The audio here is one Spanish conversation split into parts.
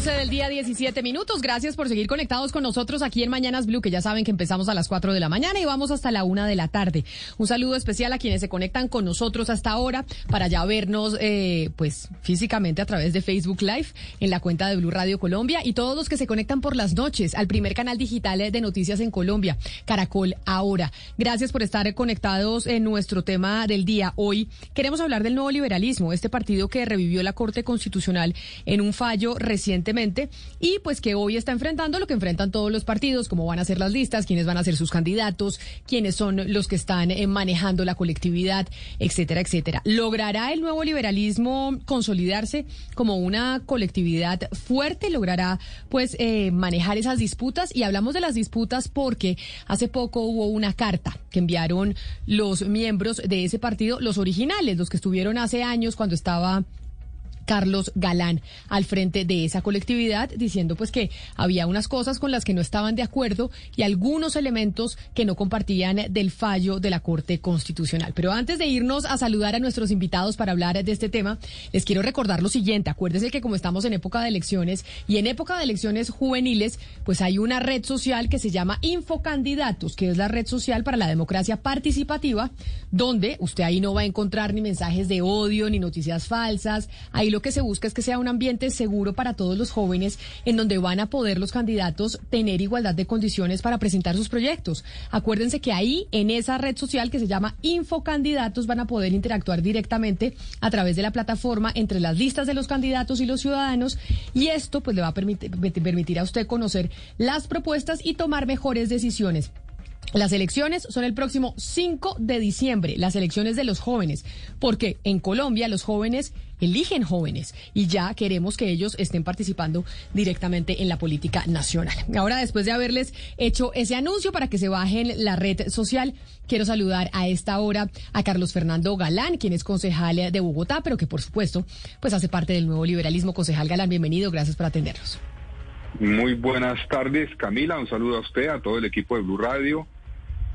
12 del día, 17 minutos. Gracias por seguir conectados con nosotros aquí en Mañanas Blue, que ya saben que empezamos a las 4 de la mañana y vamos hasta la 1 de la tarde. Un saludo especial a quienes se conectan con nosotros hasta ahora para ya vernos, eh, pues, físicamente a través de Facebook Live en la cuenta de Blue Radio Colombia y todos los que se conectan por las noches al primer canal digital de noticias en Colombia, Caracol Ahora. Gracias por estar conectados en nuestro tema del día. Hoy queremos hablar del nuevo liberalismo, este partido que revivió la Corte Constitucional en un fallo y pues que hoy está enfrentando lo que enfrentan todos los partidos, cómo van a ser las listas, quiénes van a ser sus candidatos, quiénes son los que están eh, manejando la colectividad, etcétera, etcétera. ¿Logrará el nuevo liberalismo consolidarse como una colectividad fuerte? ¿Logrará pues eh, manejar esas disputas? Y hablamos de las disputas porque hace poco hubo una carta que enviaron los miembros de ese partido, los originales, los que estuvieron hace años cuando estaba Carlos Galán al frente de esa colectividad, diciendo pues que había unas cosas con las que no estaban de acuerdo y algunos elementos que no compartían del fallo de la Corte Constitucional. Pero antes de irnos a saludar a nuestros invitados para hablar de este tema, les quiero recordar lo siguiente. Acuérdense que como estamos en época de elecciones y en época de elecciones juveniles, pues hay una red social que se llama Infocandidatos, que es la red social para la democracia participativa, donde usted ahí no va a encontrar ni mensajes de odio ni noticias falsas. Lo que se busca es que sea un ambiente seguro para todos los jóvenes en donde van a poder los candidatos tener igualdad de condiciones para presentar sus proyectos. Acuérdense que ahí, en esa red social que se llama Infocandidatos, van a poder interactuar directamente a través de la plataforma entre las listas de los candidatos y los ciudadanos y esto pues le va a permitir, permitir a usted conocer las propuestas y tomar mejores decisiones. Las elecciones son el próximo 5 de diciembre, las elecciones de los jóvenes, porque en Colombia los jóvenes eligen jóvenes y ya queremos que ellos estén participando directamente en la política nacional. Ahora, después de haberles hecho ese anuncio para que se bajen la red social, quiero saludar a esta hora a Carlos Fernando Galán, quien es concejal de Bogotá, pero que por supuesto pues hace parte del nuevo liberalismo. Concejal Galán, bienvenido, gracias por atendernos. Muy buenas tardes, Camila. Un saludo a usted, a todo el equipo de Blue Radio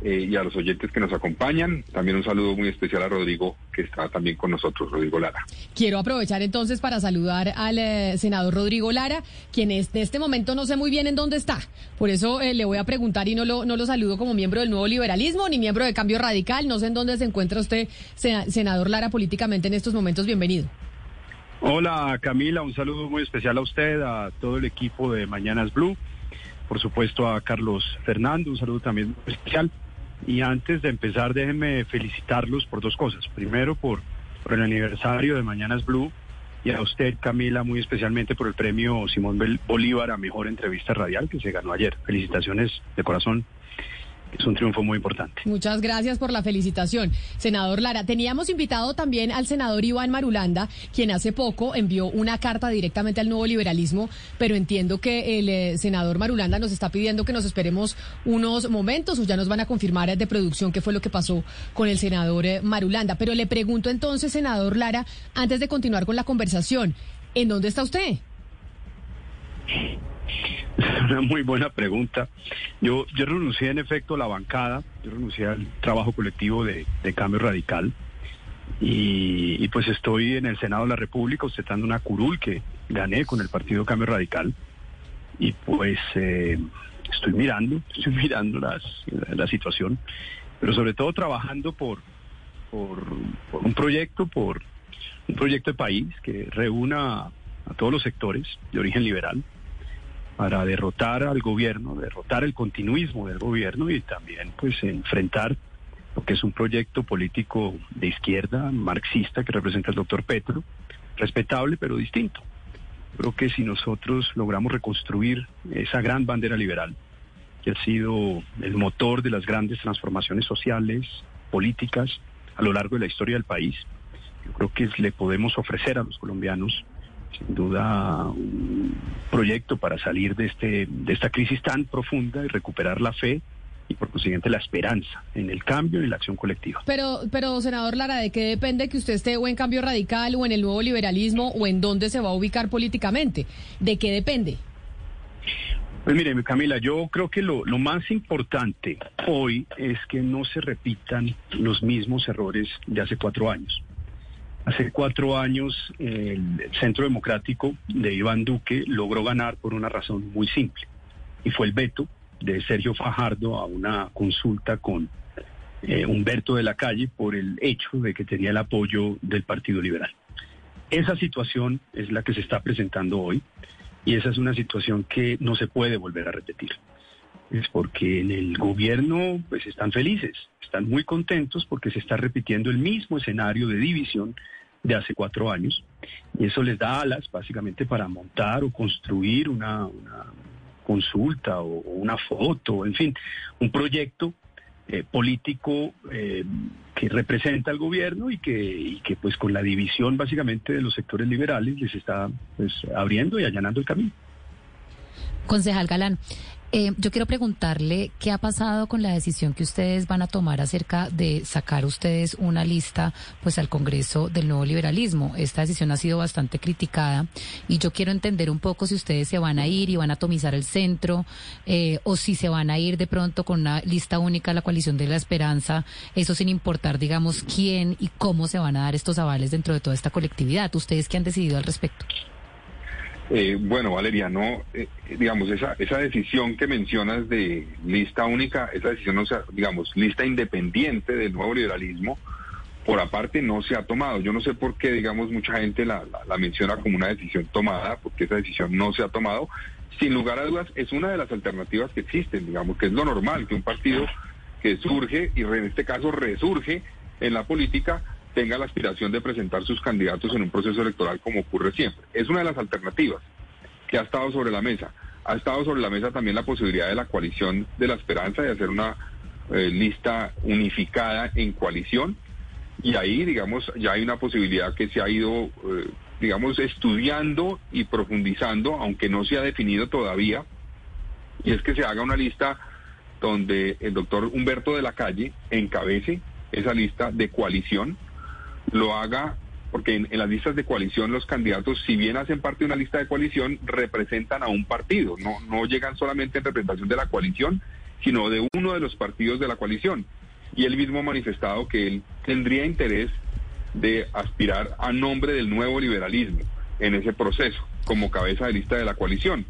eh, y a los oyentes que nos acompañan. También un saludo muy especial a Rodrigo, que está también con nosotros, Rodrigo Lara. Quiero aprovechar entonces para saludar al eh, senador Rodrigo Lara, quien en este momento no sé muy bien en dónde está. Por eso eh, le voy a preguntar y no lo, no lo saludo como miembro del nuevo liberalismo ni miembro de Cambio Radical. No sé en dónde se encuentra usted, senador Lara, políticamente en estos momentos. Bienvenido. Hola Camila, un saludo muy especial a usted, a todo el equipo de Mañanas Blue, por supuesto a Carlos Fernando, un saludo también muy especial. Y antes de empezar, déjenme felicitarlos por dos cosas. Primero, por, por el aniversario de Mañanas Blue y a usted, Camila, muy especialmente por el premio Simón Bolívar a Mejor Entrevista Radial que se ganó ayer. Felicitaciones de corazón es un triunfo muy importante. Muchas gracias por la felicitación. Senador Lara, teníamos invitado también al senador Iván Marulanda, quien hace poco envió una carta directamente al nuevo liberalismo, pero entiendo que el eh, senador Marulanda nos está pidiendo que nos esperemos unos momentos o ya nos van a confirmar de producción qué fue lo que pasó con el senador eh, Marulanda. Pero le pregunto entonces, senador Lara, antes de continuar con la conversación, ¿en dónde está usted? Una muy buena pregunta. Yo, yo renuncié en efecto a la bancada, yo renuncié al trabajo colectivo de, Cambio Radical y, pues estoy en el Senado de la República ostentando una curul que gané con el Partido Cambio Radical y pues eh, estoy mirando, estoy mirando las, la situación, pero sobre todo trabajando por, por un proyecto, por un proyecto de país que reúna a todos los sectores de origen liberal para derrotar al gobierno, derrotar el continuismo del gobierno y también pues enfrentar lo que es un proyecto político de izquierda, marxista, que representa el doctor Petro, respetable pero distinto. Creo que si nosotros logramos reconstruir esa gran bandera liberal, que ha sido el motor de las grandes transformaciones sociales, políticas, a lo largo de la historia del país, yo creo que le podemos ofrecer a los colombianos sin duda un proyecto para salir de este de esta crisis tan profunda y recuperar la fe y por consiguiente la esperanza en el cambio y la acción colectiva. Pero, pero senador Lara, ¿de qué depende que usted esté o en cambio radical o en el nuevo liberalismo o en dónde se va a ubicar políticamente? ¿De qué depende? Pues mire, Camila, yo creo que lo, lo más importante hoy es que no se repitan los mismos errores de hace cuatro años. Hace cuatro años el Centro Democrático de Iván Duque logró ganar por una razón muy simple y fue el veto de Sergio Fajardo a una consulta con eh, Humberto de la Calle por el hecho de que tenía el apoyo del Partido Liberal. Esa situación es la que se está presentando hoy y esa es una situación que no se puede volver a repetir. Es porque en el gobierno pues están felices, están muy contentos porque se está repitiendo el mismo escenario de división de hace cuatro años y eso les da alas básicamente para montar o construir una, consulta o, una foto, en fin, un proyecto eh, político eh, que representa al gobierno y que, y que pues con la división básicamente de los sectores liberales les está pues abriendo y allanando el camino. Concejal Galán, eh, yo quiero preguntarle qué ha pasado con la decisión que ustedes van a tomar acerca de sacar ustedes una lista pues al Congreso del nuevo liberalismo. Esta decisión ha sido bastante criticada y yo quiero entender un poco si ustedes se van a ir y van a atomizar el centro eh, o si se van a ir de pronto con una lista única a la coalición de la esperanza, eso sin importar digamos quién y cómo se van a dar estos avales dentro de toda esta colectividad. ¿Ustedes qué han decidido al respecto? Eh, bueno, Valeria, no, eh, digamos, esa, esa decisión que mencionas de lista única, esa decisión, digamos, lista independiente del nuevo liberalismo, por aparte no se ha tomado. Yo no sé por qué, digamos, mucha gente la, la, menciona como una decisión tomada, porque esa decisión no se ha tomado. Sin lugar a dudas, es una de las alternativas que existen, digamos, que es lo normal, que un partido que surge, y en este caso resurge en la política, tenga la aspiración de presentar sus candidatos en un proceso electoral como ocurre siempre. Es una de las alternativas que ha estado sobre la mesa. Ha estado sobre la mesa también la posibilidad de la coalición de la esperanza de hacer una eh, lista unificada en coalición y ahí, digamos, ya hay una posibilidad que se ha ido, eh, digamos, estudiando y profundizando, aunque no se ha definido todavía, y es que se haga una lista donde el doctor Humberto de la Calle encabece esa lista de coalición lo haga, porque en, las listas de coalición los candidatos, si bien hacen parte de una lista de coalición, representan a un partido, no, no llegan solamente en representación de la coalición, sino de uno de los partidos de la coalición. Y él mismo ha manifestado que él tendría interés de aspirar a nombre del nuevo liberalismo en ese proceso, como cabeza de lista de la coalición.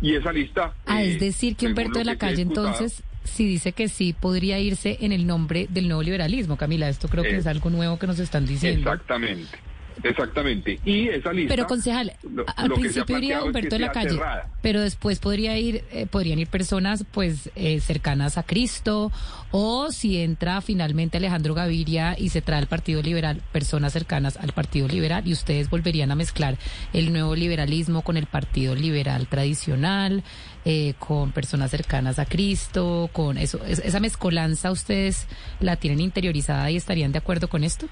Y esa lista... Ah, es eh, decir, que Humberto de la Calle entonces si dice que sí podría irse en el nombre del nuevo liberalismo, Camila. Esto creo que es algo nuevo que nos están diciendo. Exactamente. Exactamente. Y esa lista. Pero concejal, al principio iría Humberto de la calle, pero después podría ir, eh, podrían ir personas pues eh, cercanas a Cristo, o si entra finalmente Alejandro Gaviria y se trae al Partido Liberal, personas cercanas al Partido Liberal, y ustedes volverían a mezclar el nuevo liberalismo con el Partido Liberal tradicional, eh, con personas cercanas a Cristo, con eso, esa mezcolanza ustedes la tienen interiorizada y estarían de acuerdo con esto?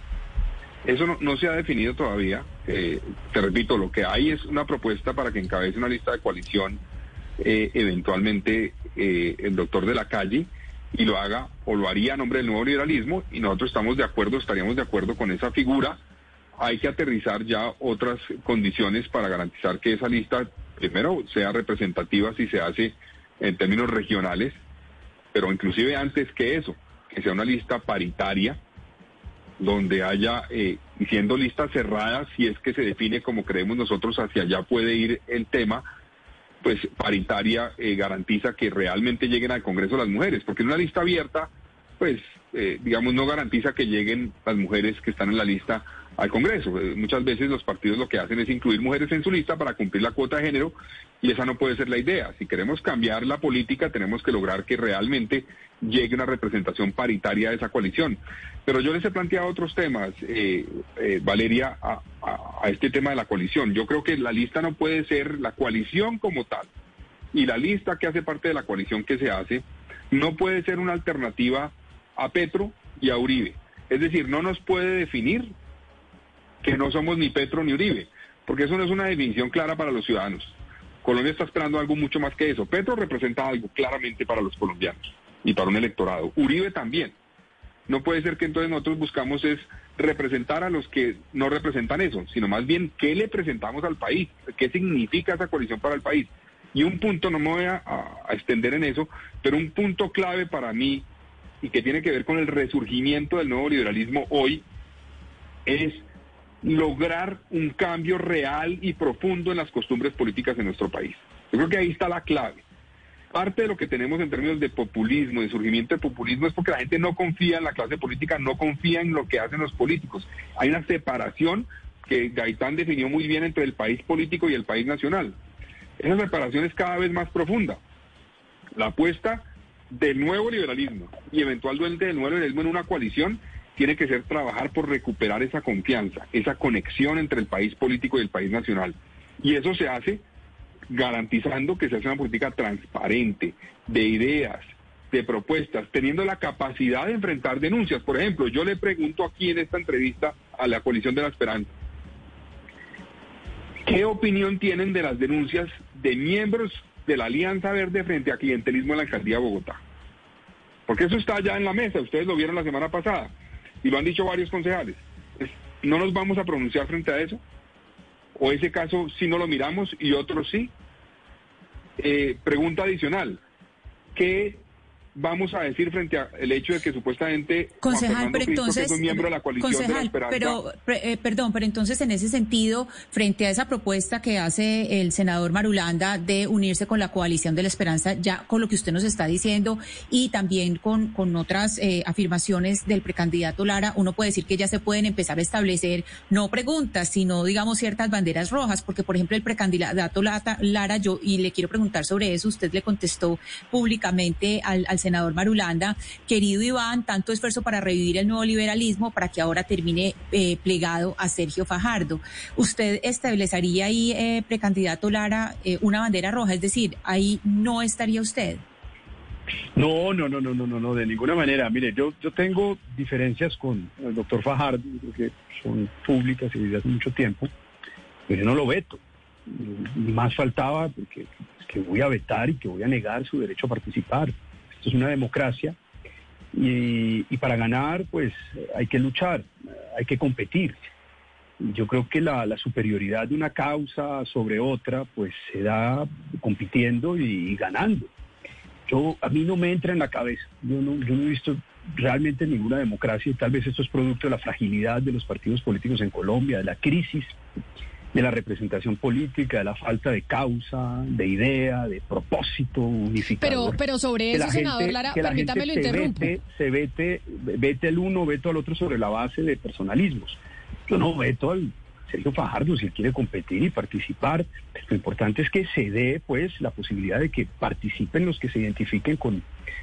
Eso no, se ha definido todavía. Eh, te repito, lo que hay es una propuesta para que encabece una lista de coalición eh, eventualmente eh, el doctor de la calle y lo haga o lo haría a nombre del nuevo liberalismo y nosotros estamos de acuerdo, estaríamos de acuerdo con esa figura. Hay que aterrizar ya otras condiciones para garantizar que esa lista, primero, sea representativa si se hace en términos regionales, pero inclusive antes que eso, que sea una lista paritaria donde haya, eh, siendo listas cerradas, si es que se define como creemos nosotros, hacia allá puede ir el tema, pues paritaria eh, garantiza que realmente lleguen al Congreso las mujeres, porque en una lista abierta, pues, eh, digamos, no garantiza que lleguen las mujeres que están en la lista al Congreso. Eh, muchas veces los partidos lo que hacen es incluir mujeres en su lista para cumplir la cuota de género y esa no puede ser la idea. Si queremos cambiar la política, tenemos que lograr que realmente llegue una representación paritaria de esa coalición. Pero yo les he planteado otros temas, eh, eh, Valeria, a, a este tema de la coalición. Yo creo que la lista no puede ser la coalición como tal y la lista que hace parte de la coalición que se hace no puede ser una alternativa a Petro y a Uribe. Es decir, no nos puede definir que no somos ni Petro ni Uribe, porque eso no es una definición clara para los ciudadanos. Colombia está esperando algo mucho más que eso. Petro representa algo claramente para los colombianos y para un electorado. Uribe también. No puede ser que entonces nosotros buscamos es representar a los que no representan eso, sino más bien qué le presentamos al país, qué significa esa coalición para el país. Y un punto, no me voy a, a extender en eso, pero un punto clave para mí y que tiene que ver con el resurgimiento del nuevo liberalismo hoy es lograr un cambio real y profundo en las costumbres políticas en nuestro país. Yo creo que ahí está la clave. Parte de lo que tenemos en términos de populismo, de surgimiento de populismo, es porque la gente no confía en la clase política, no confía en lo que hacen los políticos. Hay una separación que Gaitán definió muy bien entre el país político y el país nacional. Esa separación es cada vez más profunda. La apuesta del nuevo liberalismo y eventualmente del nuevo liberalismo en una coalición tiene que ser trabajar por recuperar esa confianza, esa conexión entre el país político y el país nacional. Y eso se hace garantizando que se hace una política transparente, de ideas, de propuestas, teniendo la capacidad de enfrentar denuncias. Por ejemplo, yo le pregunto aquí en esta entrevista a la coalición de la esperanza, ¿qué opinión tienen de las denuncias de miembros de la Alianza Verde frente a clientelismo en la alcaldía de Bogotá? Porque eso está ya en la mesa, ustedes lo vieron la semana pasada y lo han dicho varios concejales. ¿No nos vamos a pronunciar frente a eso? ¿O ese caso si no lo miramos y otros sí? Eh, pregunta adicional. ¿Qué vamos a decir frente al hecho de que supuestamente concejal, pero entonces miembro de la coalición concejal, pero eh, perdón, pero entonces en ese sentido, frente a esa propuesta que hace el senador Marulanda de unirse con la coalición de la Esperanza, ya con lo que usted nos está diciendo y también con con otras eh, afirmaciones del precandidato Lara, uno puede decir que ya se pueden empezar a establecer no preguntas, sino digamos ciertas banderas rojas, porque por ejemplo el precandidato Lara, yo y le quiero preguntar sobre eso, usted le contestó públicamente al, al senador Marulanda, querido Iván, tanto esfuerzo para revivir el nuevo liberalismo para que ahora termine eh, plegado a Sergio Fajardo. ¿Usted establecería ahí, eh, precandidato Lara, eh, una bandera roja? Es decir, ahí no estaría usted. No, no, no, no, no, no, no, de ninguna manera. Mire, yo, yo tengo diferencias con el doctor Fajardo, que son públicas y desde hace mucho tiempo, pero yo no lo veto. Más faltaba porque que voy a vetar y que voy a negar su derecho a participar. Esto es una democracia y, para ganar pues hay que luchar, hay que competir. Yo creo que la, superioridad de una causa sobre otra pues se da compitiendo y, ganando. Yo, a mí no me entra en la cabeza, yo no, yo no he visto realmente ninguna democracia tal vez esto es producto de la fragilidad de los partidos políticos en Colombia, de la crisis de la representación política, de la falta de causa, de idea, de propósito unificador. Pero, pero sobre eso, senador Lara, permítame lo interrumpo. Se vete, vete el uno, veto al otro sobre la base de personalismos. Yo no veto al Sergio Fajardo si él quiere competir y participar. Lo importante es que se dé, pues, la posibilidad de que participen los que se identifiquen con,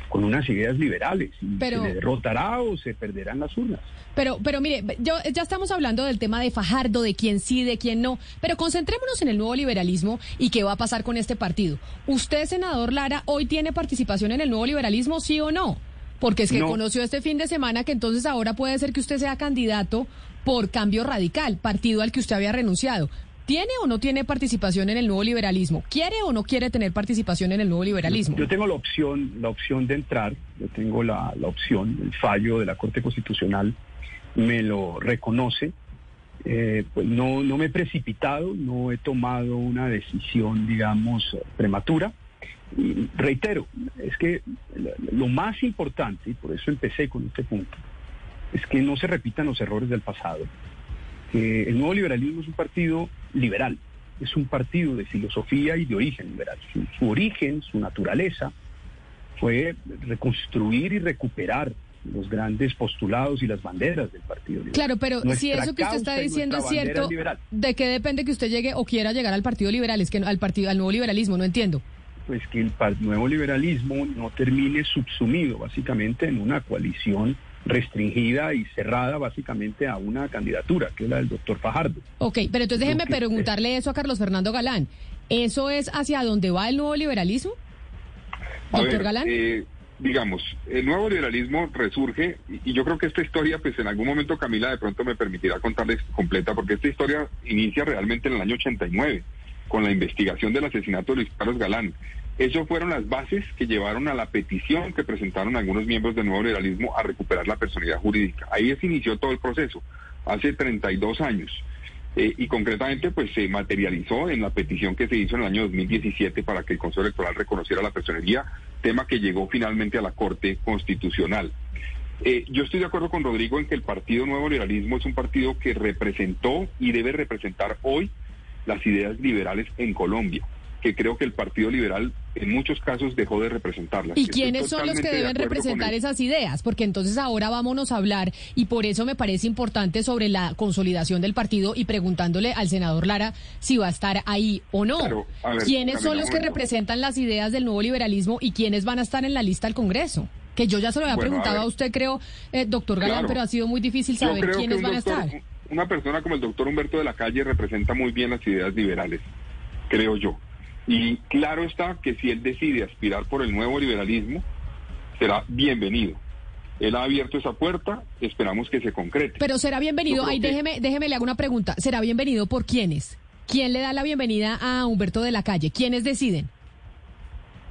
con unas ideas liberales. Y se le derrotará o se perderán las urnas. Pero, pero mire, yo, ya estamos hablando del tema de Fajardo, de quién sí, de quién no, pero concentrémonos en el nuevo liberalismo y qué va a pasar con este partido. ¿Usted, senador Lara, hoy tiene participación en el nuevo liberalismo, sí o no? Porque es que conoció este fin de semana que entonces ahora puede ser que usted sea candidato por cambio radical, partido al que usted había renunciado. ¿Tiene o no tiene participación en el nuevo liberalismo? ¿Quiere o no quiere tener participación en el nuevo liberalismo? Yo tengo la opción, la opción de entrar, yo tengo la, opción, el fallo de la Corte Constitucional me lo reconoce. Eh, pues no, no me he precipitado, no he tomado una decisión, digamos, prematura. Y reitero, es que lo más importante, y por eso empecé con este punto, es que no se repitan los errores del pasado el nuevo liberalismo es un partido liberal, es un partido de filosofía y de origen liberal. Su, origen, su naturaleza, fue reconstruir y recuperar los grandes postulados y las banderas del Partido Liberal. Claro, pero si eso que usted está diciendo es cierto, ¿de qué depende que usted llegue o quiera llegar al Partido Liberal? Es que al partido, al nuevo liberalismo, no entiendo. Pues que el nuevo liberalismo no termine subsumido básicamente en una coalición restringida y cerrada básicamente a una candidatura, que es la del doctor Fajardo. Ok, pero entonces déjeme preguntarle eso a Carlos Fernando Galán. ¿Eso es hacia dónde va el nuevo liberalismo? Doctor Galán. Eh, digamos, el nuevo liberalismo resurge y yo creo que esta historia, pues en algún momento Camila de pronto me permitirá contarles completa, porque esta historia inicia realmente en el año 89 con la investigación del asesinato de Luis Carlos Galán. Esas fueron las bases que llevaron a la petición que presentaron algunos miembros del nuevo liberalismo a recuperar la personalidad jurídica. Ahí se inició todo el proceso, hace 32 años. Eh, y concretamente pues se materializó en la petición que se hizo en el año 2017 para que el Consejo Electoral reconociera la personería, tema que llegó finalmente a la Corte Constitucional. Eh, yo estoy de acuerdo con Rodrigo en que el Partido Nuevo Liberalismo es un partido que representó y debe representar hoy las ideas liberales en Colombia que creo que el Partido Liberal en muchos casos dejó de representarlas. ¿Y quiénes son los que deben representar esas ideas? Porque entonces ahora vámonos a hablar, y por eso me parece importante sobre la consolidación del partido y preguntándole al senador Lara si va a estar ahí o no. ¿Quiénes son los que representan las ideas del nuevo liberalismo y quiénes van a estar en la lista al Congreso? Que yo ya se lo había preguntado a, usted, creo, eh, doctor Galán, pero ha sido muy difícil saber quiénes van a estar. Una persona como el doctor Humberto de la Calle representa muy bien las ideas liberales, creo yo. Y claro está que si él decide aspirar por el nuevo liberalismo, será bienvenido. Él ha abierto esa puerta, esperamos que se concrete. Pero será bienvenido, ahí déjeme, déjeme le hago una pregunta, ¿será bienvenido por quiénes? ¿Quién le da la bienvenida a Humberto de la Calle? ¿Quiénes deciden?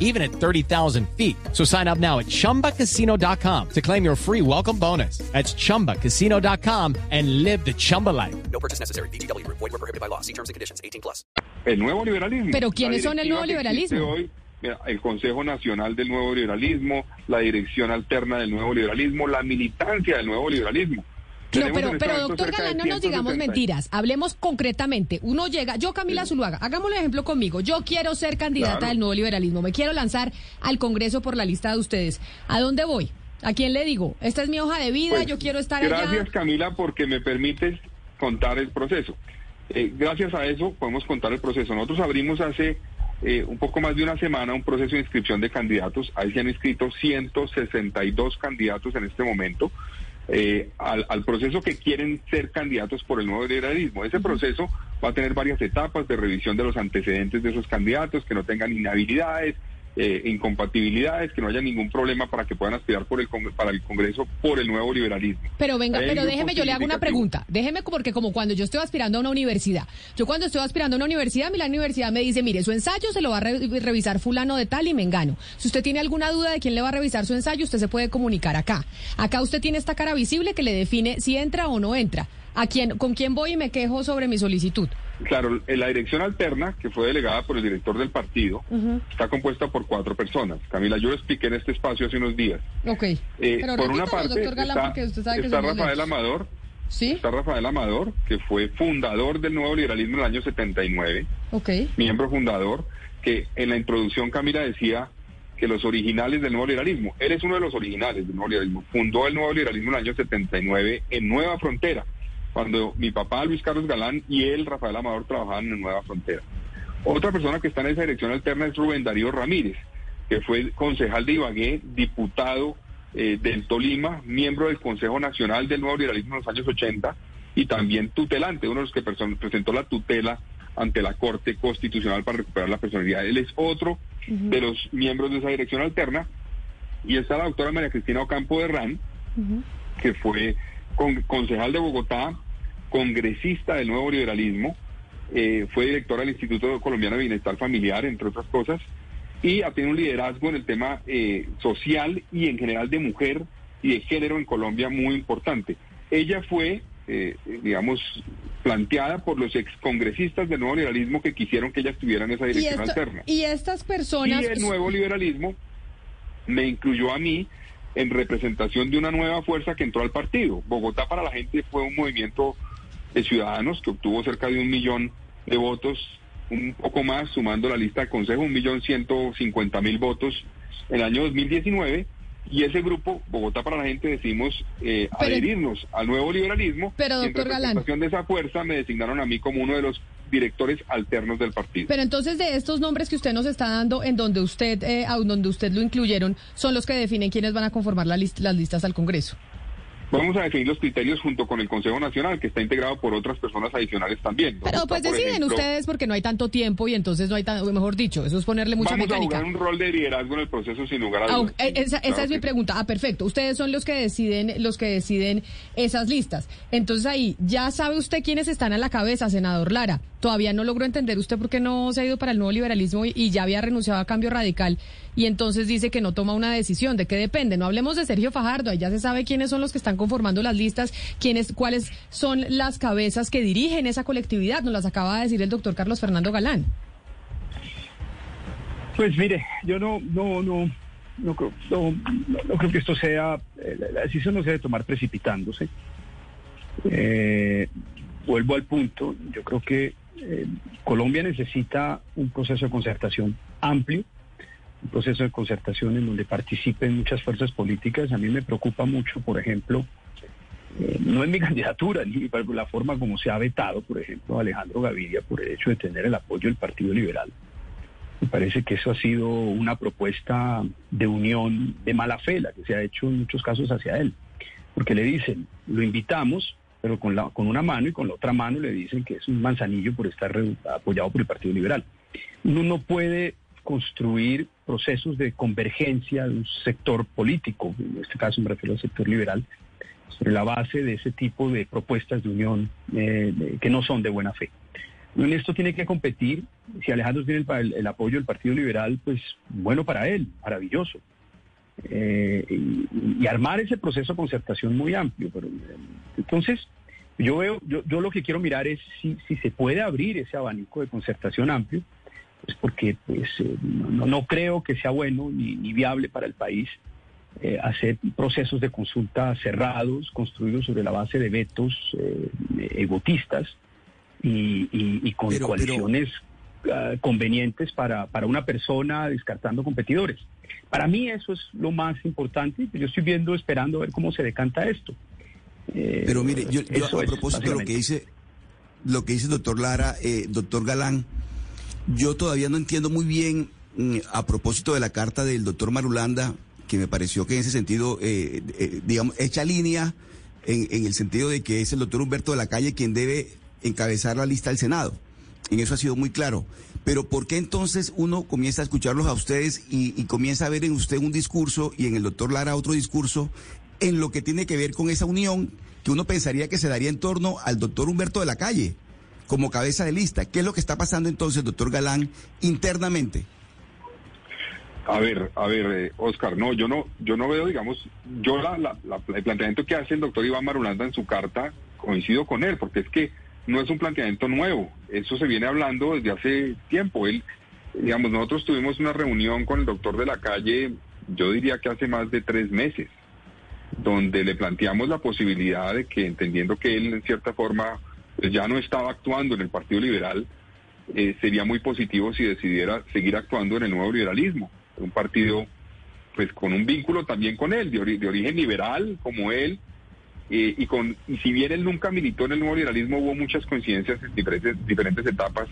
even at 30,000 feet. So sign up now at chumbacasino.com to claim your free welcome bonus. That's chumbacasino.com and live the Chumba life. No purchase necessary. DTW, void, were prohibited by law. See terms and conditions 18 plus. El nuevo liberalismo. Pero ¿quiénes son el nuevo liberalismo? Hoy, el Consejo Nacional del Nuevo Liberalismo, la Dirección Alterna del Nuevo Liberalismo, la militancia del Nuevo Liberalismo. No, pero, pero doctor Galán, no nos digamos mentiras. Hablemos concretamente. Uno llega, yo Camila Zuluaga, hagámosle ejemplo conmigo. Yo quiero ser candidata del nuevo liberalismo. Me quiero lanzar al Congreso por la lista de ustedes. ¿A dónde voy? ¿A quién le digo? Esta es mi hoja de vida, pues, yo quiero estar gracias, allá. Gracias Camila porque me permites contar el proceso. Eh, gracias a eso podemos contar el proceso. Nosotros abrimos hace eh, un poco más de una semana un proceso de inscripción de candidatos. Ahí se han inscrito 162 candidatos en este momento. Eh, al, al, proceso que quieren ser candidatos por el nuevo liberalismo. Ese proceso va a tener varias etapas de revisión de los antecedentes de esos candidatos, que no tengan inhabilidades, eh, incompatibilidades, que no haya ningún problema para que puedan aspirar por el para el Congreso por el nuevo liberalismo. Pero venga, pero déjeme, yo le hago una pregunta. Déjeme porque como cuando yo estoy aspirando a una universidad, yo cuando estoy aspirando a una universidad, mi la universidad me dice, mire, su ensayo se lo va a revisar fulano de tal y me engano. Si usted tiene alguna duda de quién le va a revisar su ensayo, usted se puede comunicar acá. Acá usted tiene esta cara visible que le define si entra o no entra. ¿A quién, ¿Con quién voy y me quejo sobre mi solicitud? Claro, la dirección alterna, que fue delegada por el director del partido, está compuesta por cuatro personas. Camila, yo lo expliqué en este espacio hace unos días. Ok. Eh, por una parte, está, Rafael Amador. ¿Sí? Está Rafael Amador, que fue fundador del nuevo liberalismo en el año 79. Ok. Miembro fundador, que en la introducción Camila decía que los originales del nuevo liberalismo, él es uno de los originales del nuevo liberalismo, fundó el nuevo liberalismo en el año 79 en Nueva Frontera cuando mi papá Luis Carlos Galán y él, Rafael Amador, trabajaban en Nueva Frontera. Otra persona que está en esa dirección alterna es Rubén Darío Ramírez, que fue concejal de Ibagué, diputado eh, del Tolima, miembro del Consejo Nacional del Nuevo Liberalismo en los años 80 y también tutelante, uno de los que presentó la tutela ante la Corte Constitucional para recuperar la personalidad. Él es otro de los miembros de esa dirección alterna. Y está la doctora María Cristina Ocampo de RAN, que fue concejal de Bogotá, congresista del nuevo liberalismo, eh, fue directora del Instituto Colombiano de Bienestar Familiar, entre otras cosas, y ha tenido un liderazgo en el tema eh, social y en general de mujer y de género en Colombia muy importante. Ella fue eh, digamos, planteada por los excongresistas del nuevo liberalismo que quisieron que ella estuviera en esa dirección alterna. Y estas personas... Y el nuevo liberalismo me incluyó a mí en representación de una nueva fuerza que entró al partido. Bogotá para la gente fue un movimiento de ciudadanos que obtuvo cerca de un millón de votos, un poco más, sumando la lista de consejo, un millón ciento cincuenta mil votos en el año 2019 y ese grupo, Bogotá para la gente, decimos eh, adherirnos al nuevo liberalismo. Pero, doctor y en representación de esa fuerza me designaron a mí como uno de los directores alternos del partido. Pero entonces de estos nombres que usted nos está dando, en donde usted, eh, donde usted lo incluyeron, son los que definen quiénes van a conformar la las listas al Congreso. Vamos a definir los criterios junto con el Consejo Nacional, que está integrado por otras personas adicionales también. Pero pues deciden ustedes porque no hay tanto tiempo y entonces no hay tan, mejor dicho, eso es ponerle mucha vamos mecánica. Vamos a jugar un rol de liderazgo en el proceso sin lugar a dudas. Eh, esa, es mi pregunta. Ah, perfecto. Ustedes son los que deciden, los que deciden esas listas. Entonces ahí, ya sabe usted quiénes están a la cabeza, senador Lara. Todavía no logró entender usted por qué no se ha ido para el nuevo liberalismo y, ya había renunciado a cambio radical y entonces dice que no toma una decisión. ¿De qué depende? No hablemos de Sergio Fajardo, ya se sabe quiénes son los que están conformando las listas, quiénes, cuáles son las cabezas que dirigen esa colectividad. Nos las acaba de decir el doctor Carlos Fernando Galán. Pues mire, yo no, no, no, no creo, no, creo que esto sea, eh, la decisión no se debe tomar precipitándose. Eh, vuelvo al punto, yo creo que eh, Colombia necesita un proceso de concertación amplio, un proceso de concertación en donde participen muchas fuerzas políticas. A mí me preocupa mucho, por ejemplo, eh, no es mi candidatura, ni la forma como se ha vetado, por ejemplo, Alejandro Gaviria por el hecho de tener el apoyo del Partido Liberal. Me parece que eso ha sido una propuesta de unión de mala fe, la que se ha hecho en muchos casos hacia él. Porque le dicen, lo invitamos, pero con, la, con una mano y con la otra mano le dicen que es un manzanillo por estar apoyado por el Partido Liberal. Uno no puede construir procesos de convergencia de un sector político, en este caso me refiero al sector liberal, sobre la base de ese tipo de propuestas de unión eh, que no son de buena fe. En esto tiene que competir, si Alejandro tiene el, apoyo del Partido Liberal, pues bueno para él, maravilloso. Eh, y, armar ese proceso de concertación muy amplio. Pero, entonces, yo veo, yo, yo lo que quiero mirar es si, si se puede abrir ese abanico de concertación amplio pues porque pues, eh, no, creo que sea bueno ni, viable para el país eh, hacer procesos de consulta cerrados, construidos sobre la base de vetos eh, egotistas y, con coaliciones ah, convenientes para, para una persona descartando competidores. Para mí eso es lo más importante. Yo estoy viendo, esperando a ver cómo se decanta esto. Pero mire, yo, a propósito de lo que dice, lo que dice el doctor Lara, doctor Galán, yo todavía no entiendo muy bien, mm, a propósito de la carta del doctor Marulanda, que me pareció que en ese sentido, eh, eh, digamos, echa línea en, el sentido de que es el doctor Humberto de la Calle quien debe encabezar la lista del Senado. En eso ha sido muy claro. Pero ¿por qué entonces uno comienza a escucharlos a ustedes y, y comienza a ver en usted un discurso y en el doctor Lara otro discurso en lo que tiene que ver con esa unión que uno pensaría que se daría en torno al doctor Humberto de la Calle? como cabeza de lista. ¿Qué es lo que está pasando entonces, doctor Galán, internamente? A ver, a ver, eh, Oscar, no, yo no, yo no veo, digamos, yo la, el planteamiento que hace el doctor Iván Marulanda en su carta coincido con él, porque es que no es un planteamiento nuevo, eso se viene hablando desde hace tiempo. Él, digamos, nosotros tuvimos una reunión con el doctor de la calle, yo diría que hace más de tres meses, donde le planteamos la posibilidad de que, entendiendo que él en cierta forma pues ya no estaba actuando en el Partido Liberal, eh, sería muy positivo si decidiera seguir actuando en el nuevo liberalismo, un partido pues con un vínculo también con él, de, origen liberal como él, eh, y con y si bien él nunca militó en el nuevo liberalismo, hubo muchas coincidencias en diferentes, diferentes etapas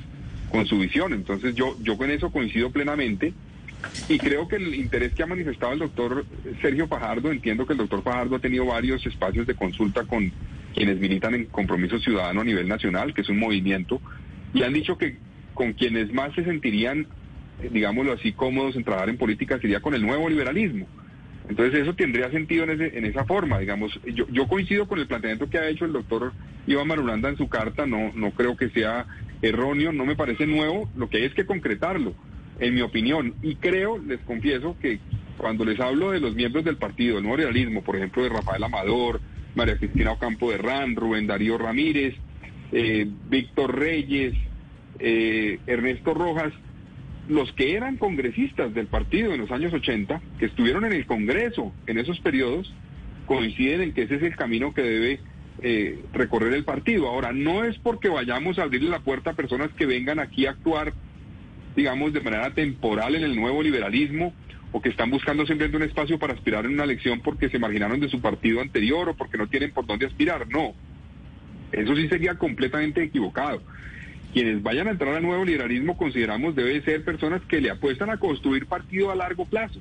con su visión. Entonces yo, yo con eso coincido plenamente. Y creo que el interés que ha manifestado el doctor Sergio Fajardo, entiendo que el doctor Fajardo ha tenido varios espacios de consulta con quienes militan en Compromiso Ciudadano a nivel nacional, que es un movimiento, y han dicho que con quienes más se sentirían, digámoslo así, cómodos en trabajar en política sería con el nuevo liberalismo. Entonces eso tendría sentido en, ese, en esa forma, digamos. Yo, yo coincido con el planteamiento que ha hecho el doctor Iván Marulanda en su carta, no, no creo que sea erróneo, no me parece nuevo, lo que hay es que concretarlo, en mi opinión. Y creo, les confieso, que cuando les hablo de los miembros del partido, el nuevo liberalismo, por ejemplo, de Rafael Amador, María Cristina Ocampo de Ran, Rubén Darío Ramírez, eh, Víctor Reyes, eh, Ernesto Rojas, los que eran congresistas del partido en los años 80, que estuvieron en el Congreso en esos periodos, coinciden en que ese es el camino que debe eh, recorrer el partido. Ahora, no es porque vayamos a abrirle la puerta a personas que vengan aquí a actuar, digamos, de manera temporal en el nuevo liberalismo o que están buscando simplemente un espacio para aspirar en una elección porque se marginaron de su partido anterior o porque no tienen por dónde aspirar. No, eso sí sería completamente equivocado. Quienes vayan a entrar al nuevo liberalismo consideramos debe ser personas que le apuestan a construir partido a largo plazo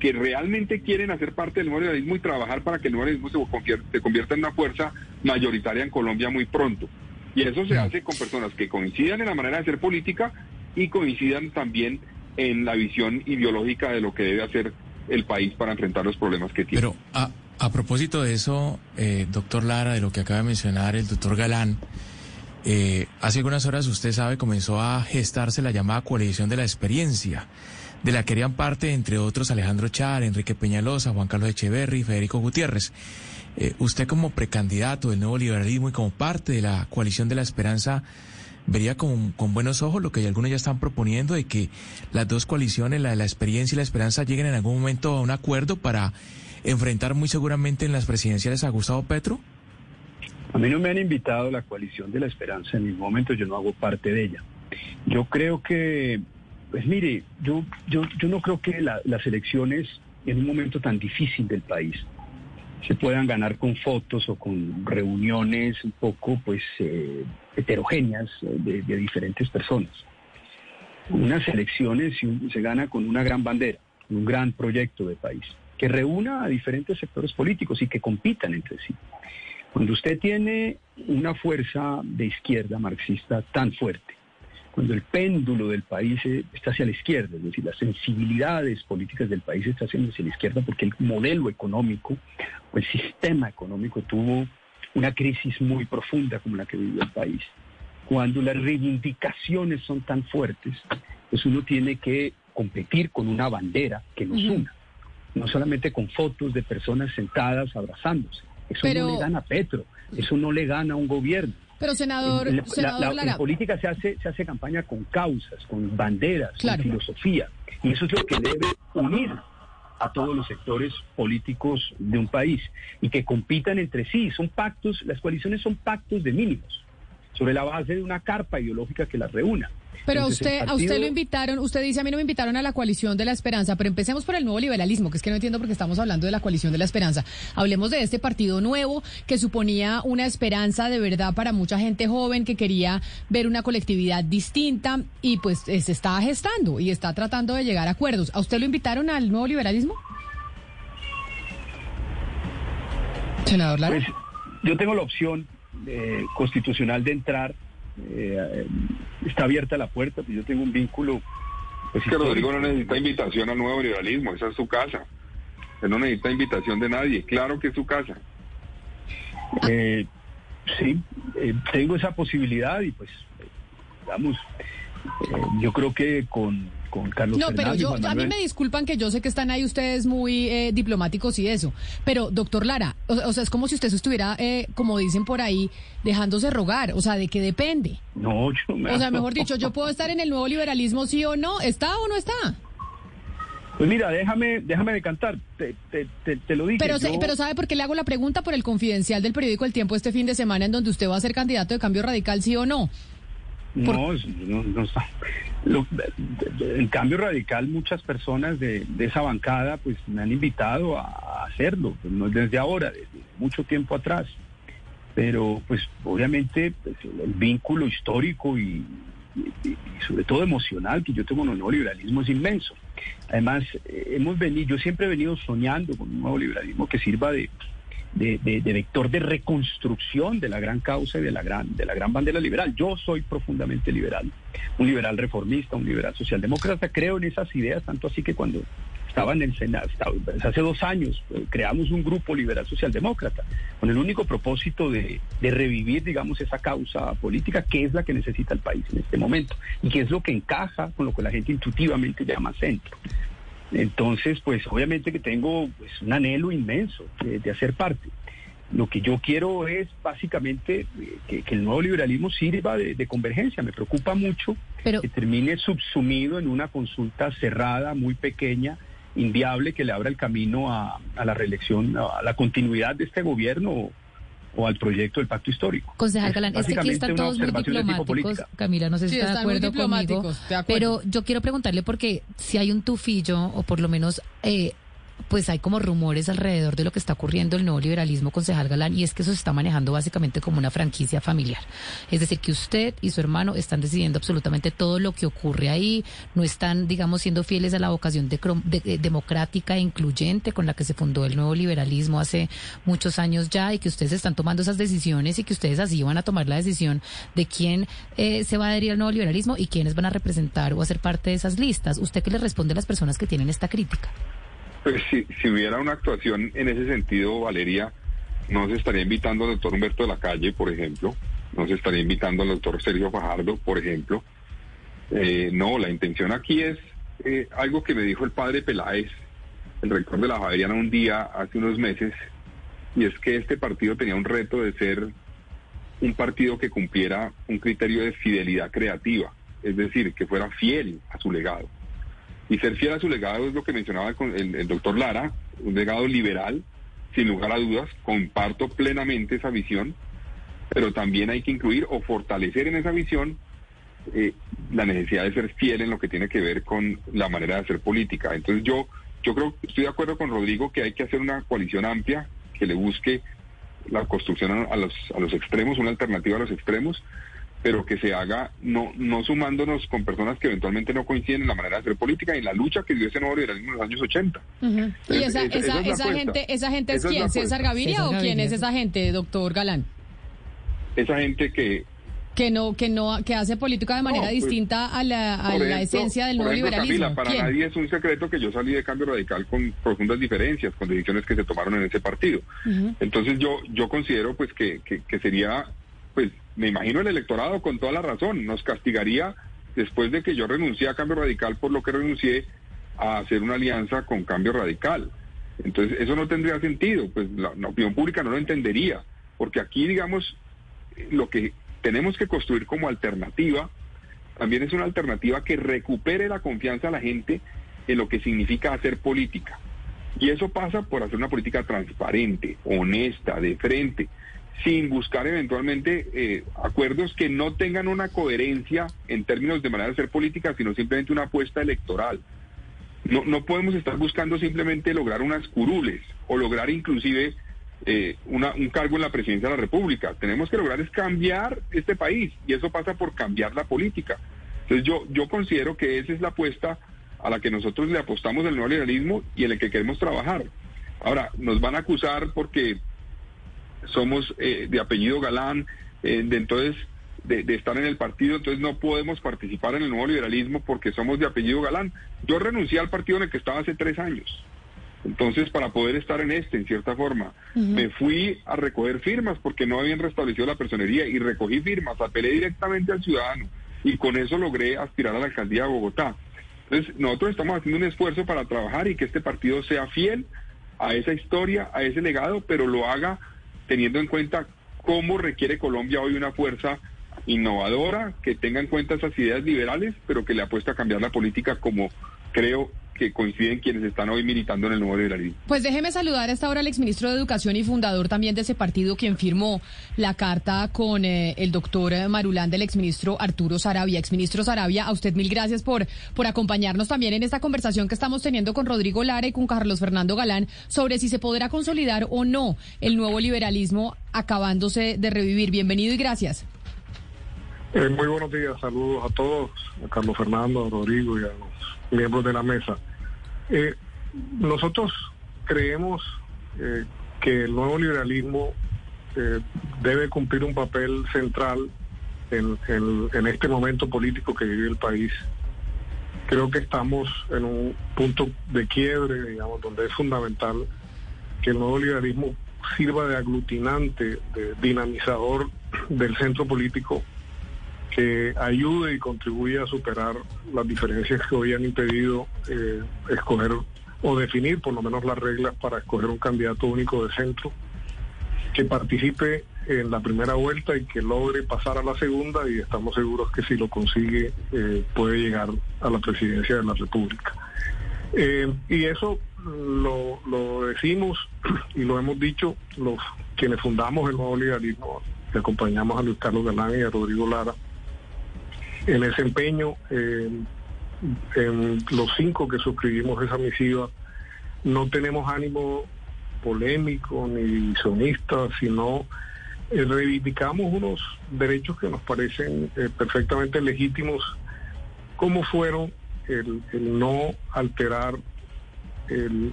que realmente quieren hacer parte del nuevo liberalismo y trabajar para que el nuevo liberalismo se convierta, en una fuerza mayoritaria en Colombia muy pronto. Y eso se mm. hace con personas que coincidan en la manera de hacer política y coincidan también en la visión ideológica de lo que debe hacer el país para enfrentar los problemas que tiene. Pero a, propósito de eso, eh, doctor Lara, de lo que acaba de mencionar el doctor Galán, eh, hace algunas horas usted sabe comenzó a gestarse la llamada coalición de la experiencia de la que harían parte, entre otros, Alejandro Char, Enrique Peñalosa, Juan Carlos Echeverry Federico Gutiérrez. Eh, usted como precandidato del nuevo liberalismo y como parte de la coalición de la esperanza, vería con, con buenos ojos lo que algunos ya están proponiendo de que las dos coaliciones, la de la experiencia y la esperanza, lleguen en algún momento a un acuerdo para enfrentar muy seguramente en las presidenciales a Gustavo Petro? A mí no me han invitado a la coalición de la esperanza, en ningún momento yo no hago parte de ella. Yo creo que pues mire, yo, yo, yo no creo que las elecciones en un momento tan difícil del país se puedan ganar con fotos o con reuniones un poco pues eh, heterogéneas de, diferentes personas. Unas elecciones se gana con una gran bandera, un gran proyecto de país, que reúna a diferentes sectores políticos y que compitan entre sí. Cuando usted tiene una fuerza de izquierda marxista tan fuerte, cuando el péndulo del país eh, está hacia la izquierda, es decir, las sensibilidades políticas del país están hacia la izquierda porque el modelo económico o el sistema económico tuvo una crisis muy profunda como la que vivió el país. Cuando las reivindicaciones son tan fuertes, pues uno tiene que competir con una bandera que nos una, no solamente con fotos de personas sentadas abrazándose. Eso no le gana a Petro, eso no le gana a un gobierno. Pero senador, en, la, política se hace se hace campaña con causas, con banderas, con filosofía, y eso es lo que debe unir a todos los sectores políticos de un país y que compitan entre sí. Son pactos, las coaliciones son pactos de mínimos sobre la base de una carpa ideológica que las reúna. Pero a usted, a usted lo invitaron, usted dice a mí no me invitaron a la coalición de la esperanza, pero empecemos por el nuevo liberalismo, que es que no entiendo por qué estamos hablando de la coalición de la esperanza. Hablemos de este partido nuevo que suponía una esperanza de verdad para mucha gente joven que quería ver una colectividad distinta y pues eh, se está gestando y está tratando de llegar a acuerdos. ¿A usted lo invitaron al nuevo liberalismo? Senador Lara. Pues, yo tengo la opción eh, constitucional de entrar. Eh, está abierta la puerta, pues yo tengo un vínculo. Pues, es que Rodrigo no necesita invitación al nuevo liberalismo, esa es su casa. Él no necesita invitación de nadie, claro que es su casa. Eh, sí, tengo esa posibilidad y pues, vamos, yo creo que con no, pero yo, a mí me disculpan que yo sé que están ahí ustedes muy eh, diplomáticos y eso, pero doctor Lara, o, sea, es como si usted estuviera, eh, como dicen por ahí, dejándose rogar, o sea, ¿de qué depende? No, yo me... O sea, mejor dicho, ¿yo puedo estar en el nuevo liberalismo sí o no? ¿Está o no está? Pues mira, déjame, déjame decantar, te, te, te, lo dije. Pero, pero ¿sabe por qué le hago la pregunta? Por el confidencial del periódico El Tiempo este fin de semana en donde usted va a ser candidato de cambio radical, sí o no. No, no, no está. en cambio radical, muchas personas de, esa bancada pues me han invitado a hacerlo, pues, no desde ahora, desde mucho tiempo atrás. Pero pues obviamente pues, el, vínculo histórico y, sobre todo emocional que yo tengo con el nuevo liberalismo es inmenso. Además, eh, hemos venido, yo siempre he venido soñando con un nuevo liberalismo que sirva de, de, vector de reconstrucción de la gran causa y de la gran, de la gran bandera liberal. Yo soy profundamente liberal, un liberal reformista, un liberal socialdemócrata, creo en esas ideas, tanto así que cuando estaba en el Senado, pues, hace dos años, eh, creamos un grupo liberal socialdemócrata, con el único propósito de, de, revivir, digamos, esa causa política que es la que necesita el país en este momento y que es lo que encaja con lo que la gente intuitivamente llama centro. Entonces, pues obviamente que tengo pues, un anhelo inmenso de, hacer parte. Lo que yo quiero es básicamente que, el nuevo liberalismo sirva de, convergencia. Me preocupa mucho que termine subsumido en una consulta cerrada, muy pequeña, inviable, que le abra el camino a, la reelección, a la continuidad de este gobierno o al proyecto del pacto histórico. Concejal Galán, es que aquí están todos muy diplomáticos. Camila, no sé si está de acuerdo conmigo. Pero yo quiero preguntarle porque si hay un tufillo, o por lo menos eh, pues hay como rumores alrededor de lo que está ocurriendo el nuevo liberalismo concejal Galán y es que eso se está manejando básicamente como una franquicia familiar. Es decir, que usted y su hermano están decidiendo absolutamente todo lo que ocurre ahí, no están, digamos, siendo fieles a la vocación de, democrática e incluyente con la que se fundó el nuevo liberalismo hace muchos años ya y que ustedes están tomando esas decisiones y que ustedes así van a tomar la decisión de quién eh, se va a adherir al nuevo liberalismo y quiénes van a representar o hacer parte de esas listas. ¿Usted qué le responde a las personas que tienen esta crítica? Pues si, si hubiera una actuación en ese sentido, Valeria, no se estaría invitando al doctor Humberto de la Calle, por ejemplo, no se estaría invitando al doctor Sergio Fajardo, por ejemplo. Eh, no, la intención aquí es eh, algo que me dijo el padre Peláez, el rector de la Javeriana, un día hace unos meses, y es que este partido tenía un reto de ser un partido que cumpliera un criterio de fidelidad creativa, es decir, que fuera fiel a su legado. Y ser fiel a su legado es lo que mencionaba el, el doctor Lara, un legado liberal, sin lugar a dudas, comparto plenamente esa visión, pero también hay que incluir o fortalecer en esa visión eh, la necesidad de ser fiel en lo que tiene que ver con la manera de hacer política. Entonces yo, yo creo, estoy de acuerdo con Rodrigo que hay que hacer una coalición amplia que le busque la construcción a los, a los extremos, una alternativa a los extremos, pero que se haga no, no sumándonos con personas que eventualmente no coinciden en la manera de hacer política y en la lucha que dio ese nuevo liberalismo en los años 80. ¿Y esa, esa, esa, gente, esa gente es quién? ¿César Gaviria o quién es esa gente, doctor Galán? Esa gente que que no que no que hace política de manera pues, distinta a la, a la esencia del nuevo liberalismo. para nadie es un secreto que yo salí de cambio radical con profundas diferencias con decisiones que se tomaron en ese partido. Entonces yo yo considero pues que, que, que sería pues me imagino el electorado con toda la razón, nos castigaría después de que yo renuncié a Cambio Radical por lo que renuncié a hacer una alianza con Cambio Radical. Entonces, eso no tendría sentido, pues la, opinión pública no lo entendería, porque aquí, digamos, lo que tenemos que construir como alternativa también es una alternativa que recupere la confianza a la gente en lo que significa hacer política. Y eso pasa por hacer una política transparente, honesta, de frente, sin buscar eventualmente eh, acuerdos que no tengan una coherencia en términos de manera de hacer política, sino simplemente una apuesta electoral. No, no podemos estar buscando simplemente lograr unas curules o lograr inclusive eh, una, un cargo en la presidencia de la República. Tenemos que lograr es cambiar este país y eso pasa por cambiar la política. Entonces yo, yo considero que esa es la apuesta a la que nosotros le apostamos del neoliberalismo y en el que queremos trabajar. Ahora, nos van a acusar porque somos eh, de apellido Galán, eh, de entonces de, estar en el partido, entonces no podemos participar en el nuevo liberalismo porque somos de apellido Galán. Yo renuncié al partido en el que estaba hace tres años. Entonces, para poder estar en este, en cierta forma, me fui a recoger firmas porque no habían restablecido la personería y recogí firmas, apelé directamente al ciudadano y con eso logré aspirar a la alcaldía de Bogotá. Entonces, nosotros estamos haciendo un esfuerzo para trabajar y que este partido sea fiel a esa historia, a ese legado, pero lo haga teniendo en cuenta cómo requiere Colombia hoy una fuerza innovadora, que tenga en cuenta esas ideas liberales, pero que le apuesta a cambiar la política como creo que coinciden quienes están hoy militando en el nuevo liberalismo. Pues déjeme saludar a esta hora al exministro de Educación y fundador también de ese partido, quien firmó la carta con eh, el doctor Marulán del exministro Arturo Sarabia. Exministro Sarabia, a usted mil gracias por, por acompañarnos también en esta conversación que estamos teniendo con Rodrigo Lara y con Carlos Fernando Galán sobre si se podrá consolidar o no el nuevo liberalismo acabándose de revivir. Bienvenido y gracias. Eh, muy buenos días, saludos a todos, a Carlos Fernando, a Rodrigo y a los miembros de la mesa. Eh, nosotros creemos eh, que el nuevo liberalismo eh, debe cumplir un papel central en, en, este momento político que vive el país. Creo que estamos en un punto de quiebre, digamos, donde es fundamental que el nuevo liberalismo sirva de aglutinante, de dinamizador del centro político que ayude y contribuya a superar las diferencias que hoy han impedido eh, escoger o definir por lo menos las reglas para escoger un candidato único de centro. que participe en la primera vuelta y que logre pasar a la segunda y estamos seguros que si lo consigue eh, puede llegar a la presidencia de la República. Eh, y eso lo, decimos y lo hemos dicho los quienes fundamos el nuevo liberalismo, que acompañamos a Luis Carlos Galán y a Rodrigo Lara en ese empeño, en los cinco que suscribimos esa misiva, no tenemos ánimo polémico ni divisionista, sino eh, reivindicamos unos derechos que nos parecen eh, perfectamente legítimos, como fueron el, no alterar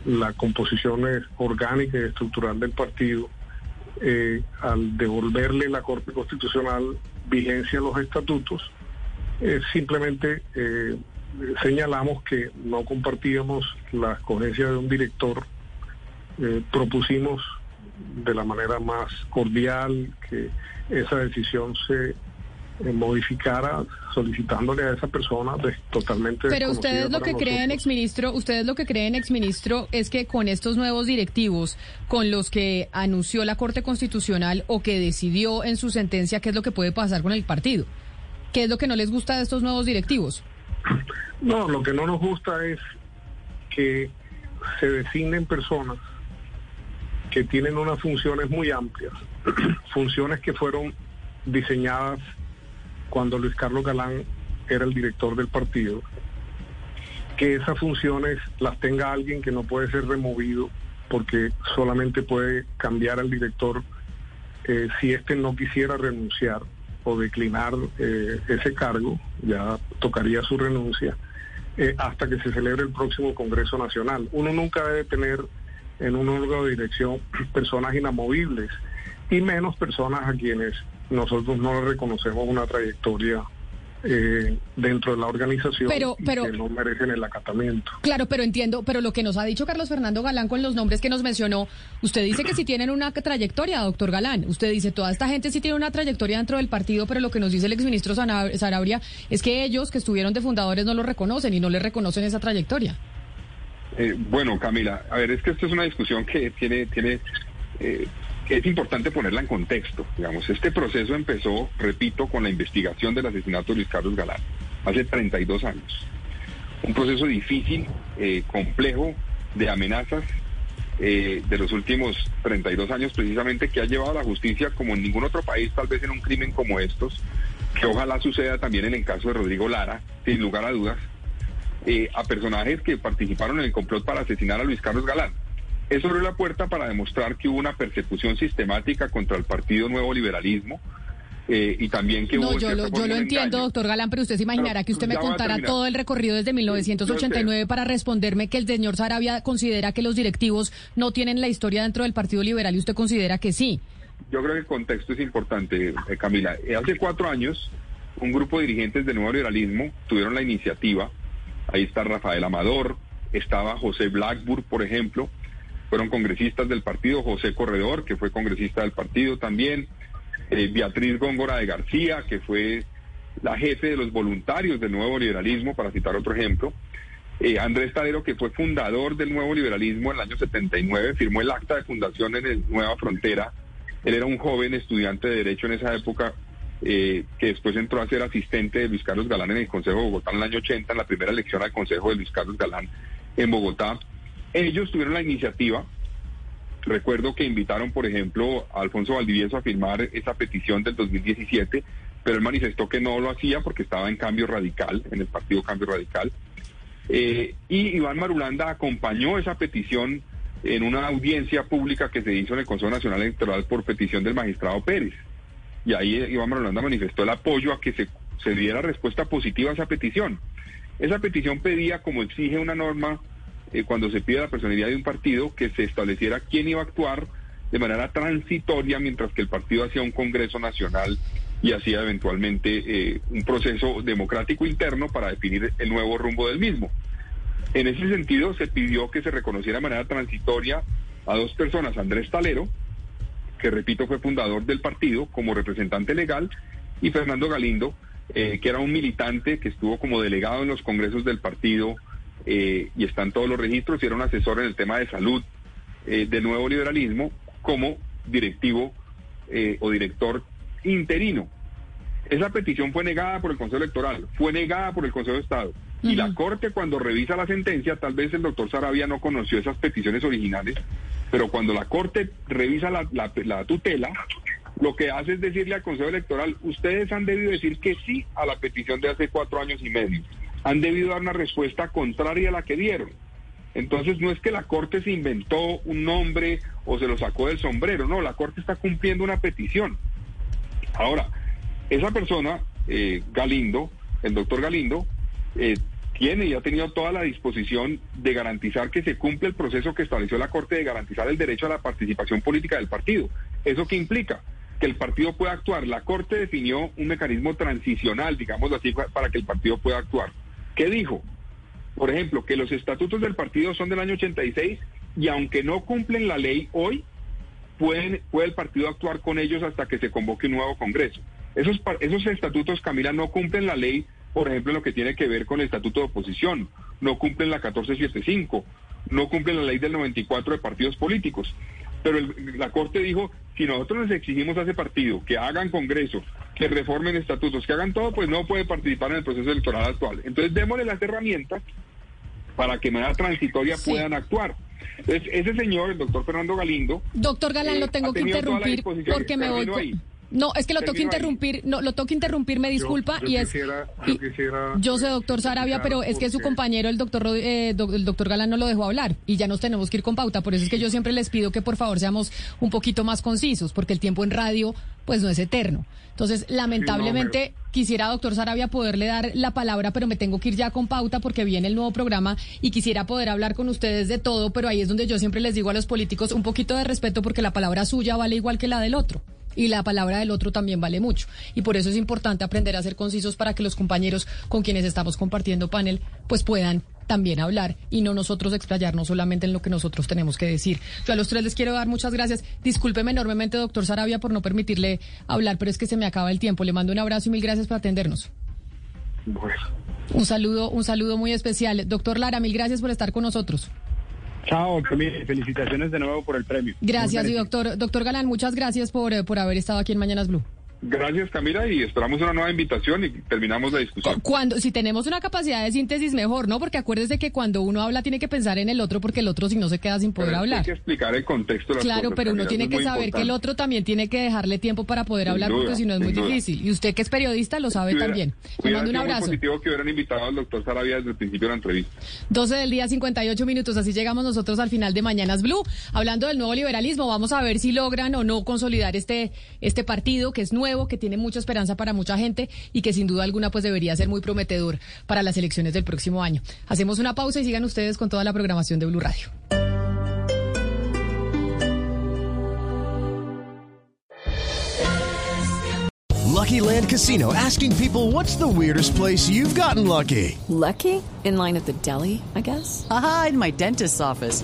la composición orgánica y estructural del partido, eh, al devolverle la Corte Constitucional vigencia a los estatutos, simplemente señalamos que no compartíamos la escogencia de un director, propusimos de la manera más cordial que esa decisión se eh, modificara solicitándole a esa persona de, totalmente pero ustedes lo que creen exministro ustedes lo que creen exministro es que con estos nuevos directivos con los que anunció la Corte Constitucional o que decidió en su sentencia qué es lo que puede pasar con el partido qué es lo que no les gusta de estos nuevos directivos no lo que no nos gusta es que se designen personas que tienen unas funciones muy amplias, funciones que fueron diseñadas cuando Luis Carlos Galán era el director del partido, que esas funciones las tenga alguien que no puede ser removido porque solamente puede cambiar al director eh, si éste no quisiera renunciar o declinar eh, ese cargo, ya tocaría su renuncia, eh, hasta que se celebre el próximo Congreso Nacional. Uno nunca debe tener en un órgano de dirección personas inamovibles y menos personas a quienes nosotros no reconocemos una trayectoria eh, dentro de la organización pero, pero, que no merecen el acatamiento. Claro, pero entiendo, pero lo que nos ha dicho Carlos Fernando Galán con los nombres que nos mencionó, usted dice que si tienen una trayectoria, doctor Galán, usted dice toda esta gente sí tiene una trayectoria dentro del partido, pero lo que nos dice el exministro Sarabria es que ellos que estuvieron de fundadores no lo reconocen y no le reconocen esa trayectoria. Eh, bueno, Camila, a ver, es que esto es una discusión que tiene, tiene, eh, es importante ponerla en contexto. Digamos, este proceso empezó, repito, con la investigación del asesinato de Luis Carlos Galán, hace 32 años. Un proceso difícil, eh, complejo, de amenazas de los últimos 32 años, precisamente, que ha llevado a la justicia como en ningún otro país, tal vez en un crimen como estos, que ojalá suceda también en el caso de Rodrigo Lara, sin lugar a dudas eh, a personajes que participaron en el complot para asesinar a Luis Carlos Galán. Eso abrió la puerta para demostrar que hubo una persecución sistemática contra el Partido Nuevo Liberalismo. Eh, y también que no, yo lo, yo lo entiendo, doctor Galán, pero usted se imaginará que usted me contara todo el recorrido desde 1989 para responderme que el señor Sarabia considera que los directivos no tienen la historia dentro del Partido Liberal y usted considera que sí. Yo creo que el contexto es importante, eh, Camila. hace cuatro años, un grupo de dirigentes del Nuevo Liberalismo tuvieron la iniciativa Ahí está Rafael Amador, estaba José Blackburn, por ejemplo, fueron congresistas del partido, José Corredor, que fue congresista del partido también, eh, Beatriz Góngora de García, que fue la jefe de los voluntarios del nuevo liberalismo, para citar otro ejemplo, eh, Andrés Tadero, que fue fundador del nuevo liberalismo en el año 79, firmó el acta de fundación en el Nueva Frontera, él era un joven estudiante de Derecho en esa época, eh, que después entró a ser asistente de Luis Carlos Galán en el Consejo de Bogotá en el año 80, en la primera elección al Consejo de Luis Carlos Galán en Bogotá. Ellos tuvieron la iniciativa. Recuerdo que invitaron, por ejemplo, a Alfonso Valdivieso a firmar esa petición del 2017, pero él manifestó que no lo hacía porque estaba en cambio radical, en el partido Cambio Radical. Eh, y Iván Marulanda acompañó esa petición en una audiencia pública que se hizo en el Consejo Nacional Electoral por petición del magistrado Pérez y ahí Iván Marulanda manifestó el apoyo a que se, se diera respuesta positiva a esa petición. Esa petición pedía, como exige una norma, eh, cuando se pide la personalidad de un partido, que se estableciera quién iba a actuar de manera transitoria mientras que el partido hacía un Congreso Nacional y hacía eventualmente eh, un proceso democrático interno para definir el nuevo rumbo del mismo. En ese sentido, se pidió que se reconociera de manera transitoria a dos personas, Andrés Talero, que repito fue fundador del partido como representante legal, y Fernando Galindo, eh, que era un militante que estuvo como delegado en los congresos del partido eh, y está en todos los registros y era un asesor en el tema de salud eh, del nuevo liberalismo, como directivo eh, o director interino. Esa petición fue negada por el Consejo Electoral, fue negada por el Consejo de Estado. Y la Corte cuando revisa la sentencia, tal vez el doctor Sarabia no conoció esas peticiones originales, pero cuando la Corte revisa la, la tutela, lo que hace es decirle al Consejo Electoral, ustedes han debido decir que sí a la petición de hace cuatro años y medio. Han debido dar una respuesta contraria a la que dieron. Entonces no es que la Corte se inventó un nombre o se lo sacó del sombrero, no, la Corte está cumpliendo una petición. Ahora, esa persona, eh, Galindo, el doctor Galindo, eh, tiene y ha tenido toda la disposición de garantizar que se cumple el proceso que estableció la Corte de garantizar el derecho a la participación política del partido. ¿Eso qué implica? Que el partido pueda actuar. La Corte definió un mecanismo transicional, digamos así, para que el partido pueda actuar. ¿Qué dijo? Por ejemplo, que los estatutos del partido son del año 86 y aunque no cumplen la ley hoy, pueden, puede el partido actuar con ellos hasta que se convoque un nuevo Congreso. Esos, esos estatutos, Camila, no cumplen la ley, por ejemplo, en lo que tiene que ver con el estatuto de oposición, no cumplen la 1475, no cumplen la ley del 94 de partidos políticos. Pero la Corte dijo, si nosotros les exigimos a ese partido que hagan Congreso, que reformen estatutos, que hagan todo, pues no puede participar en el proceso electoral actual. Entonces démosle las herramientas para que de manera transitoria puedan actuar. Entonces, ese señor, el doctor Fernando Galindo... Doctor Galán, lo eh, tengo que interrumpir porque me voy... No, es que lo tengo que interrumpir, no, lo tengo que interrumpir, me disculpa, y es... yo, quisiera, yo sé, doctor Sarabia, pero es que su compañero, el doctor, eh, el doctor Galán, no lo dejó hablar, y ya nos tenemos que ir con pauta, por eso es que yo siempre les pido que por favor seamos un poquito más concisos, porque el tiempo en radio, pues no es eterno. Entonces, lamentablemente, quisiera, doctor Sarabia, poderle dar la palabra, pero me tengo que ir ya con pauta porque viene el nuevo programa y quisiera poder hablar con ustedes de todo, pero ahí es donde yo siempre les digo a los políticos un poquito de respeto porque la palabra suya vale igual que la del otro y la palabra del otro también vale mucho. Y por eso es importante aprender a ser concisos para que los compañeros con quienes estamos compartiendo panel pues puedan también hablar y no nosotros explayarnos solamente en lo que nosotros tenemos que decir. Yo a los tres les quiero dar muchas gracias. Discúlpeme enormemente, doctor Sarabia, por no permitirle hablar, pero es que se me acaba el tiempo. Le mando un abrazo y mil gracias por atendernos. Un saludo, un saludo muy especial. Doctor Lara, mil gracias por estar con nosotros. Chao, felicitaciones de nuevo por el premio. Gracias, y doctor, doctor Galán, muchas gracias por, eh, por haber estado aquí en Mañanas Blue. Gracias, Camila, y esperamos una nueva invitación y terminamos la discusión. Cuando, si tenemos una capacidad de síntesis, mejor, ¿no? Porque acuérdese que cuando uno habla tiene que pensar en el otro, porque el otro si no se queda sin poder hablar. Hay que explicar el contexto. De claro, pero uno tiene que saber que el otro también tiene que dejarle tiempo para poder hablar, porque si no es muy difícil. Y usted que es periodista lo sabe también. Le mando un abrazo. Positivo que hubieran invitado al doctor Sarabia desde el principio de la entrevista. 12 del día, 58 minutos. Así llegamos nosotros al final de Mañanas Blue. Hablando del nuevo liberalismo, vamos a ver si logran o no consolidar este, este partido que es nuevo, que tiene mucha esperanza esperanza para mucha gente y que sin duda alguna pues debería ser muy prometedor para las elecciones del próximo año. Hacemos una pausa y sigan ustedes con toda la programación de Blue Radio. Lucky Land Casino asking people what's the weirdest place you've gotten lucky? Lucky? In line at the deli, I guess. Aha, in my dentist's office.